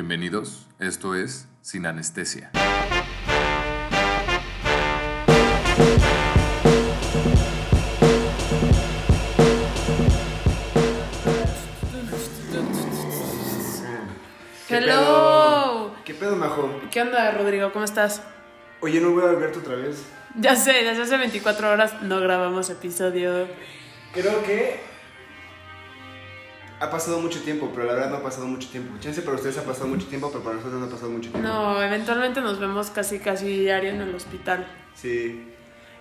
Bienvenidos, esto es Sin Anestesia. ¿Qué Hello. ¿Qué pedo, Majo? ¿Qué onda, Rodrigo? ¿Cómo estás? Oye, no voy a Alberto otra vez. Ya sé, desde hace 24 horas no grabamos episodio. Creo que ha pasado mucho tiempo, pero la verdad no ha pasado mucho tiempo. Chance para ustedes ha pasado mucho tiempo, pero para nosotros no ha pasado mucho tiempo. No, eventualmente nos vemos casi casi diario en el hospital. Sí.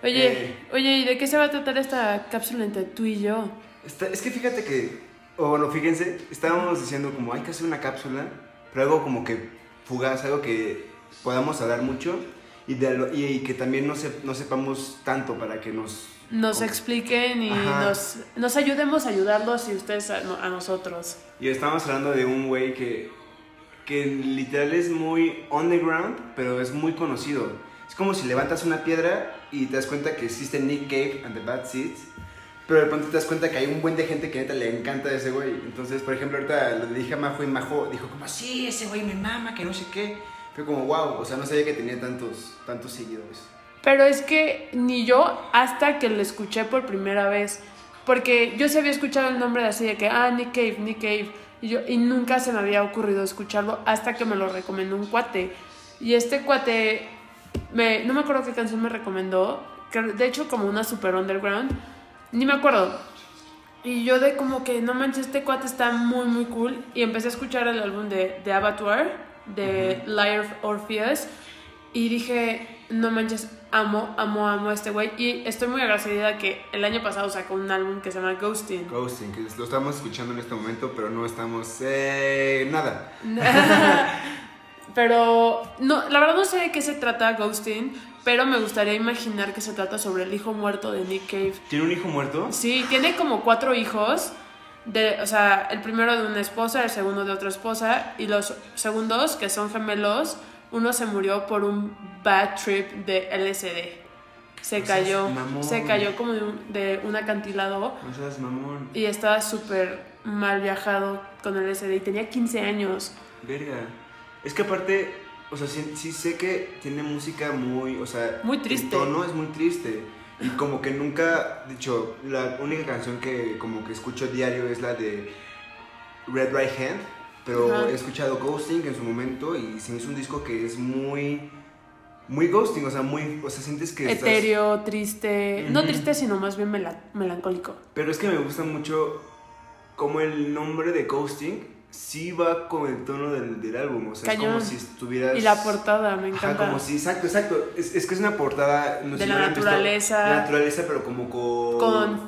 Oye, Eh. oye, ¿y de qué se va a tratar esta cápsula entre tú y yo? Está- es que fíjate que, o bueno, fíjense, estábamos diciendo como hay que hacer una cápsula, pero algo como que fugaz, algo que podamos hablar mucho y, de y, y que también no, se- no sepamos tanto para que nos... Nos expliquen y nos, nos ayudemos a ayudarlos y ustedes a, a nosotros. Y estábamos hablando de un güey que, que literal es muy underground, pero es muy conocido. Es como si levantas una piedra y te das cuenta que existe Nick Cave and the Bad Seeds, pero de pronto te das cuenta que hay un buen de gente que neta le encanta a ese güey. Entonces, por ejemplo, ahorita le dije a Majo y Majo dijo como, sí, ese güey me mama, que no sé qué. Fue como, wow, o sea, no sabía que tenía tantos, tantos seguidores. Pero es que ni yo hasta que lo escuché por primera vez. Porque yo sí había escuchado el nombre así de que, ah, Nick Cave, Nick Cave. Y, yo, y nunca se me había ocurrido escucharlo hasta que me lo recomendó un cuate. Y este cuate, me, no me acuerdo qué canción me recomendó. que De hecho, como una super underground. Ni me acuerdo. Y yo de como que, no manches, este cuate está muy, muy cool. Y empecé a escuchar el álbum de, de Abattoir, de Liar Orpheus. Y dije, no manches, amo, amo, amo a este güey. Y estoy muy agradecida que el año pasado sacó un álbum que se llama Ghosting. Ghosting, que lo estamos escuchando en este momento, pero no estamos... Eh, nada. pero, no, la verdad no sé de qué se trata Ghosting, pero me gustaría imaginar que se trata sobre el hijo muerto de Nick Cave. ¿Tiene un hijo muerto? Sí, tiene como cuatro hijos. De, o sea, el primero de una esposa, el segundo de otra esposa, y los segundos, que son gemelos, uno se murió por un bad trip de LSD. Se No cayó, mamón. se cayó como de un, de un acantilado No seas mamón. y estaba súper mal viajado con LSD y tenía 15 años. Verga. Es que aparte, o sea, sí, sí sé que tiene música muy, o sea... Muy triste. El tono es muy triste. Y como que nunca, de hecho, la única canción que como que escucho diario es la de Red Right Hand. Pero Ajá. he escuchado Ghosting en su momento y se me hizo un disco que es muy... Muy ghosting, o sea, muy... O sea, sientes que estás... Etéreo, triste. No triste, sino más bien mela- melancólico. Pero es que me gusta mucho como el nombre de Ghosting sí va con el tono del, del álbum. O sea, Cañón. es como si estuvieras. Y la portada, me Ajá, encanta. como si, exacto, exacto. Es, es que es una portada. no De si la visto, naturaleza. la naturaleza, pero como con. Con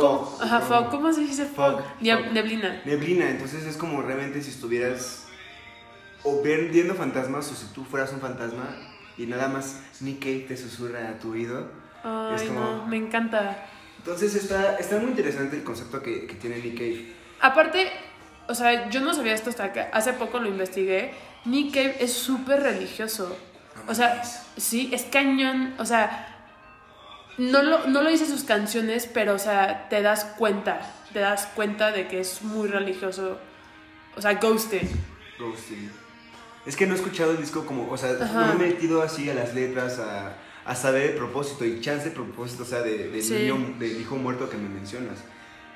fog. Ajá, fog. ¿Cómo se dice fog? Neblina. Neblina. Entonces es como realmente si estuvieras. O viendo fantasmas, o si tú fueras un fantasma y nada más Nick Cave te susurra a tu oído. Ay, Es como- no, me encanta. Entonces está, está muy interesante el concepto que, que tiene Nick Cave. Aparte, o sea, yo no sabía esto hasta que hace poco lo investigué. Nick Cave es súper religioso. O sea, sí, es cañón. O sea, no lo, no lo dice sus canciones, pero, o sea, te das cuenta. Te das cuenta de que es muy religioso. O sea, Ghosted. Ghosting. Es que no he escuchado el disco como, o sea, Ajá. no me he metido así a las letras, a, a saber el propósito y chance el propósito, o sea, de, Sí. niño, del hijo muerto que me mencionas.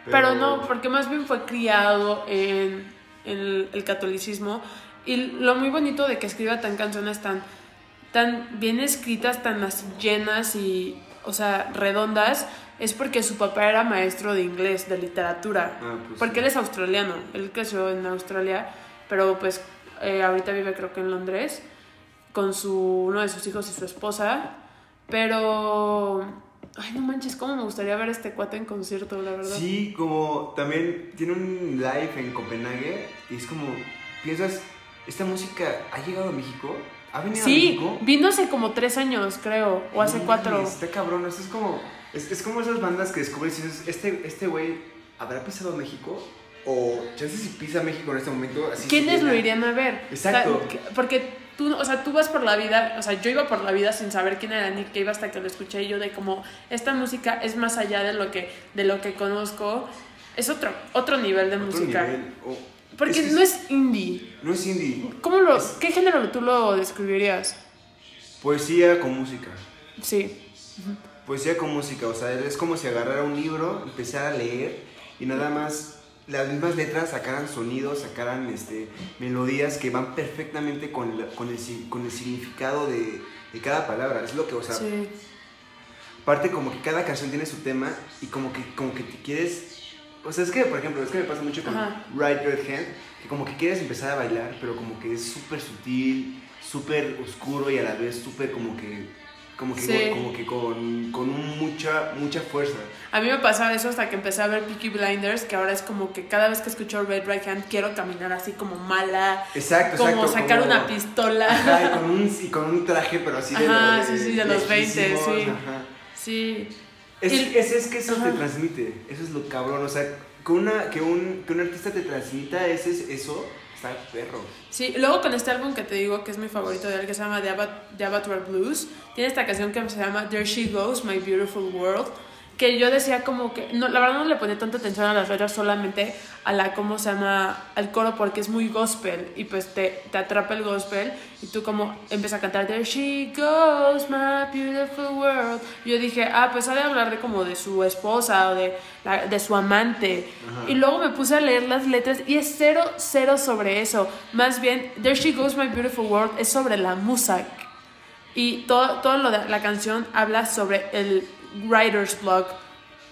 Pero, no, porque más bien fue criado en, en el, el catolicismo. Y lo muy bonito de que escriba tan canciones tan, tan bien escritas, tan así llenas y, o sea, redondas, es porque su papá era maestro de inglés, de literatura. Ah, pues Porque sí. él es australiano, él creció en Australia, pero pues eh, ahorita vive creo que en Londres con su, uno de sus hijos y su esposa. Pero, ay no manches, cómo me gustaría ver a este cuate en concierto, la verdad. Sí, como también tiene un live en Copenhague y es como, piensas, ¿esta música ha llegado a México? ¿Ha venido a Sí, México? vino hace como tres años, creo, o hace No cuatro. Está cabrón, esto es como, es, es como esas bandas que descubres y dices, este este güey ¿habrá pisado México? O chance si pisa México en este momento, así ¿Quiénes lo irían a ver? Exacto. O sea, que- porque tú, o sea, tú vas por la vida, o sea, yo iba por la vida sin saber quién era Nick Cave hasta que lo escuché y yo de como, esta música es más allá de lo que, de lo que conozco, es otro, otro nivel de Otro música. nivel, o- Porque Es que no es indie. No es indie. ¿Cómo lo, ¿Qué género tú lo describirías? Poesía con música. Sí. Poesía con música, o sea, es como si agarrara un libro, empezara a leer y nada más las mismas letras sacaran sonidos, sacaran este, melodías que van perfectamente con, la- con, el, con el significado de, de cada palabra. Es lo que, o sea, Sí. aparte como que cada canción tiene su tema y como que, como que te quieres... O sea, es que, por ejemplo, es que me pasa mucho con Ajá. Right Red Hand, que como que quieres empezar a bailar, pero como que es súper sutil, súper oscuro y a la vez súper como que... Como que, Sí. como que con, con mucha, mucha fuerza. A mí me pasaba eso hasta que empecé a ver Peaky Blinders, que ahora es como que cada vez que escucho Red Right Hand quiero caminar así como mala, Exacto, como exacto. sacar como- una pistola. Ajá, y con un, y con un traje, pero así de Ajá, los sí, sí, de los 20, viejísimos, sí. ajá. Sí. Es, Y- es, es que eso Ajá. te transmite, eso es lo cabrón, o sea, que, una, que, un, que un artista te transmita ese, eso, está perro. Sí, luego con este álbum que te digo que es mi favorito de él, que se llama The, Abat- The Abattoir Blues, tiene esta canción que se llama There She Goes, My Beautiful World, que yo decía como que, no, la verdad no le ponía tanta atención a las letras, solamente a la, ¿cómo se llama?, al coro, porque es muy gospel, y pues te, te atrapa el gospel, y tú como empiezas a cantar There She Goes, My Beautiful World, yo dije, ah, pues ha de hablar de como de su esposa o de, la- de su amante, Ajá. y luego me puse a leer las letras y es cero, cero sobre eso. Más bien, There She Goes My Beautiful World es sobre la música. Y todo, todo lo de la canción habla sobre el writer's block,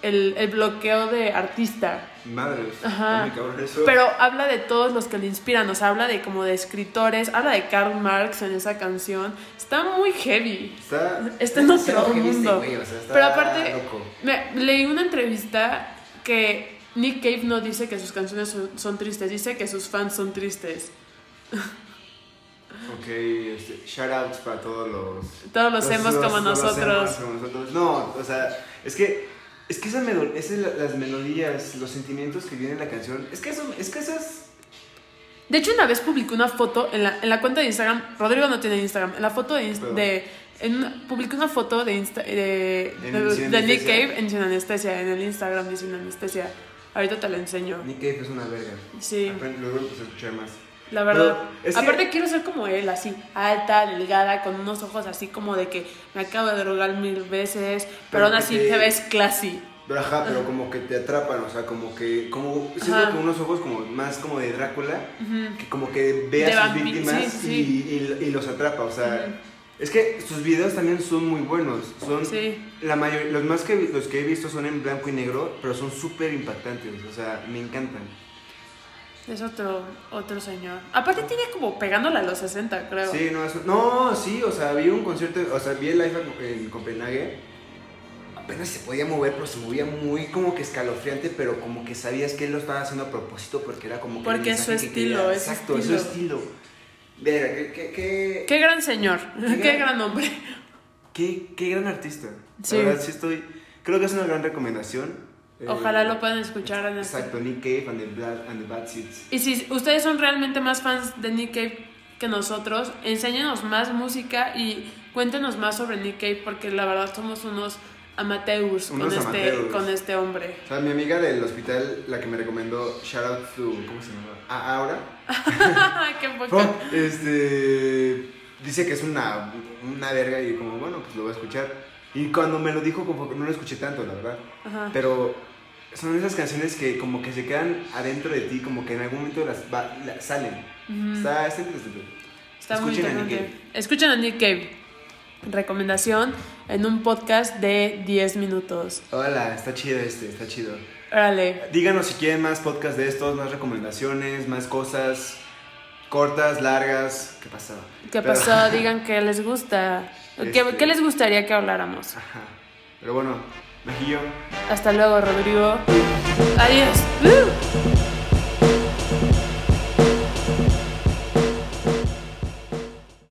el, el bloqueo de artista. Madres, Ajá. eso. Pero habla de todos los que le inspiran, o sea, habla de como de escritores, habla de Karl Marx en esa canción. Está muy heavy. está, Está en otro heavy este mundo. güey, o sea, está Pero aparte, loco. me, leí una entrevista que Nick Cave no dice que sus canciones son, son tristes, dice que sus fans son tristes. Ok, este, shoutouts para todos los... Todos los hemos como los nosotros. emos como nosotros. No, o sea, es que... Es que esas, melo- esas la- las melodías, los sentimientos que vienen en la canción, es que eso, es que esas... De hecho, una vez publicó una foto en la, en la cuenta de Instagram. Rodrigo no tiene Instagram. En la foto de. De en publicó una foto de, Insta- de, de- de Nick. Cave en Sin Anestesia, en el Instagram de Sin Anestesia. Ahorita te lo enseño. Nick Cave es una verga. Sí, Luego empecé a escuchar más. La verdad. Es que- Aparte, quiero ser como él, así, alta, delgada, con unos ojos así como de que me acabo de drogar mil veces, pero, Pero aún así te- te ves classy. Pero ajá, pero como que te atrapan, o sea, como que, como, siento Ajá. que unos ojos como más como de Drácula, Ujú. que como que ve a sus víctimas sí, sí. Y, y- y los atrapa, o sea, Ujú. es que sus videos también son muy buenos, son, Sí. la mayor, los más que, los que he visto son en blanco y negro, pero son súper impactantes, o sea, me encantan. Es otro, otro señor. Aparte tiene como pegándole a los 60, creo. Sí, no, es- no, sí, o sea, vi un concierto, o sea, vi el live en Copenhague. Apenas se podía mover, pero se movía muy como que escalofriante, pero como que sabías que él lo estaba haciendo a propósito porque era como que. Porque es su estilo, quería. es Exacto, es su estilo. Verga, qué, qué, qué, Qué gran señor, qué, gran- gran hombre. qué- qué gran artista. Sí. La verdad, sí estoy. Creo que es una gran recomendación. Eh, Ojalá lo puedan escuchar en este. Exacto, Nick Cave and the, Bad, and the Bad Seeds. Y si ustedes son realmente más fans de Nick Cave que nosotros, enséñenos más música y cuéntenos más sobre Nick Cave porque la verdad somos unos amateurs, Unos con, Este, amateurs. con este hombre. O sea, mi amiga del hospital, la que me recomendó, shout out to, ¿cómo se llama? A Aura. qué poca. Oh, este, dice que es una, una verga y como, bueno, pues lo voy a escuchar. Y cuando me lo dijo, como que no lo escuché tanto, la verdad. Ajá. Pero son esas canciones que como que se quedan adentro de ti, como que en algún momento las va- la- salen. Ujú. Está, está interesante. Está muy Escuchen a Nick interesante. Escuchen a Nick Cave. Recomendación en un podcast de 10 minutos. Hola, está chido este, está chido. Órale. Díganos si quieren más podcasts de estos, más recomendaciones, más cosas cortas, largas. ¿Qué pasó? ¿Qué Pero- pasó? Digan qué les gusta. ¿Qué, Este- qué les gustaría que habláramos? Ajá. Pero bueno, Hasta luego, Rodrigo. Adiós. ¡Uh!